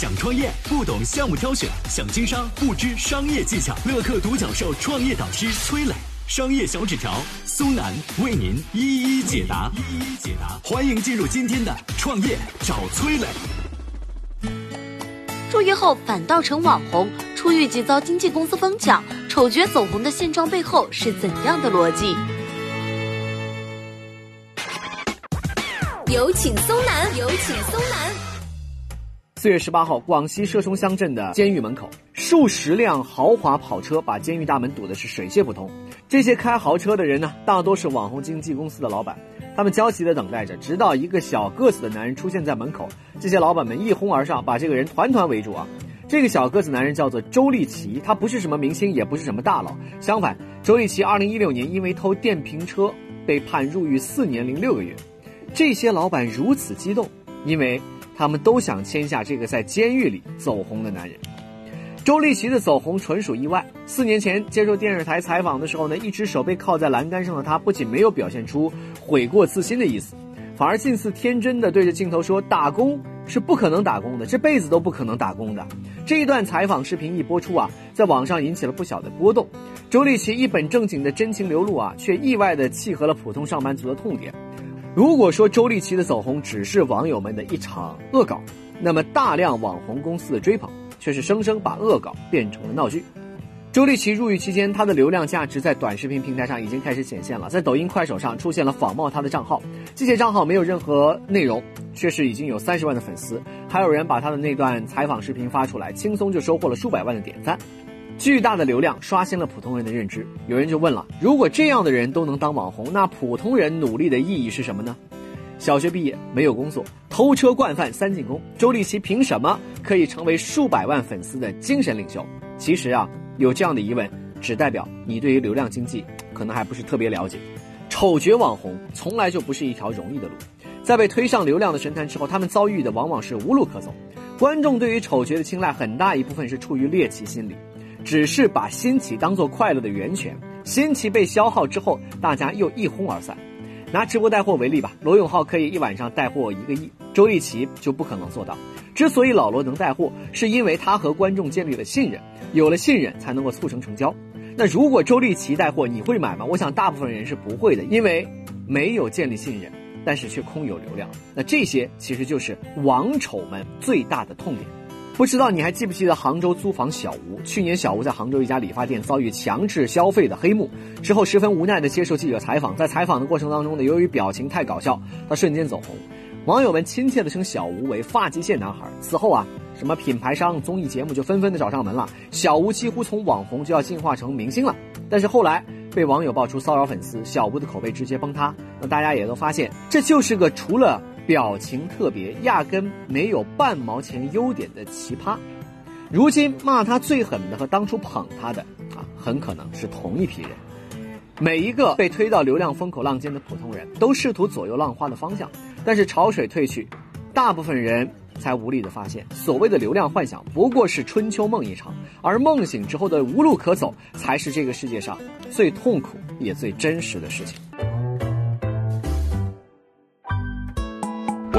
想创业不懂项目挑选，想经商不知商业技巧。乐客独角兽创业导师崔磊，商业小纸条苏南为您一一解答。一一解答，欢迎进入今天的创业找崔磊。入狱后反倒成网红，出狱即遭经纪公司疯抢，丑角走红的现状背后是怎样的逻辑？有请松南，有请松南。四月十八号，广西射冲乡镇的监狱门口，数十辆豪华跑车把监狱大门堵的是水泄不通。这些开豪车的人呢，大多是网红经纪公司的老板，他们焦急地等待着，直到一个小个子的男人出现在门口，这些老板们一哄而上，把这个人团团围住啊。这个小个子男人叫做周立奇，他不是什么明星，也不是什么大佬，相反，周立奇二零一六年因为偷电瓶车被判入狱四年零六个月。这些老板如此激动，因为他们都想签下这个在监狱里走红的男人。周立奇的走红纯属意外。四年前接受电视台采访的时候呢，一只手被铐在栏杆上的他，不仅没有表现出悔过自新的意思，反而近似天真的对着镜头说：“打工是不可能打工的，这辈子都不可能打工的。”这一段采访视频一播出啊，在网上引起了不小的波动。周立奇一本正经的真情流露啊，却意外的契合了普通上班族的痛点。如果说周丽淇的走红只是网友们的一场恶搞，那么大量网红公司的追捧却是生生把恶搞变成了闹剧。周丽淇入狱期间，她的流量价值在短视频平台上已经开始显现了，在抖音、快手上出现了仿冒她的账号，这些账号没有任何内容，却是已经有三十万的粉丝，还有人把她的那段采访视频发出来，轻松就收获了数百万的点赞。巨大的流量刷新了普通人的认知，有人就问了：如果这样的人都能当网红，那普通人努力的意义是什么呢？小学毕业没有工作，偷车惯犯三进宫，周立奇凭什么可以成为数百万粉丝的精神领袖？其实啊，有这样的疑问，只代表你对于流量经济可能还不是特别了解。丑角网红从来就不是一条容易的路，在被推上流量的神坛之后，他们遭遇的往往是无路可走。观众对于丑角的青睐，很大一部分是出于猎奇心理。只是把新奇当做快乐的源泉，新奇被消耗之后，大家又一哄而散。拿直播带货为例吧，罗永浩可以一晚上带货一个亿，周立奇就不可能做到。之所以老罗能带货，是因为他和观众建立了信任，有了信任才能够促成成交。那如果周立奇带货，你会买吗？我想大部分人是不会的，因为没有建立信任，但是却空有流量。那这些其实就是网丑们最大的痛点。不知道你还记不记得杭州租房小吴？去年小吴在杭州一家理发店遭遇强制消费的黑幕，之后十分无奈的接受记者采访，在采访的过程当中呢，由于表情太搞笑，他瞬间走红，网友们亲切的称小吴为发际线男孩。此后啊，什么品牌商、综艺节目就纷纷的找上门了，小吴几乎从网红就要进化成明星了。但是后来被网友爆出骚扰粉丝，小吴的口碑直接崩塌。那大家也都发现，这就是个除了。表情特别，压根没有半毛钱优点的奇葩，如今骂他最狠的和当初捧他的啊，很可能是同一批人。每一个被推到流量风口浪尖的普通人都试图左右浪花的方向，但是潮水退去，大部分人才无力的发现，所谓的流量幻想不过是春秋梦一场，而梦醒之后的无路可走，才是这个世界上最痛苦也最真实的事情。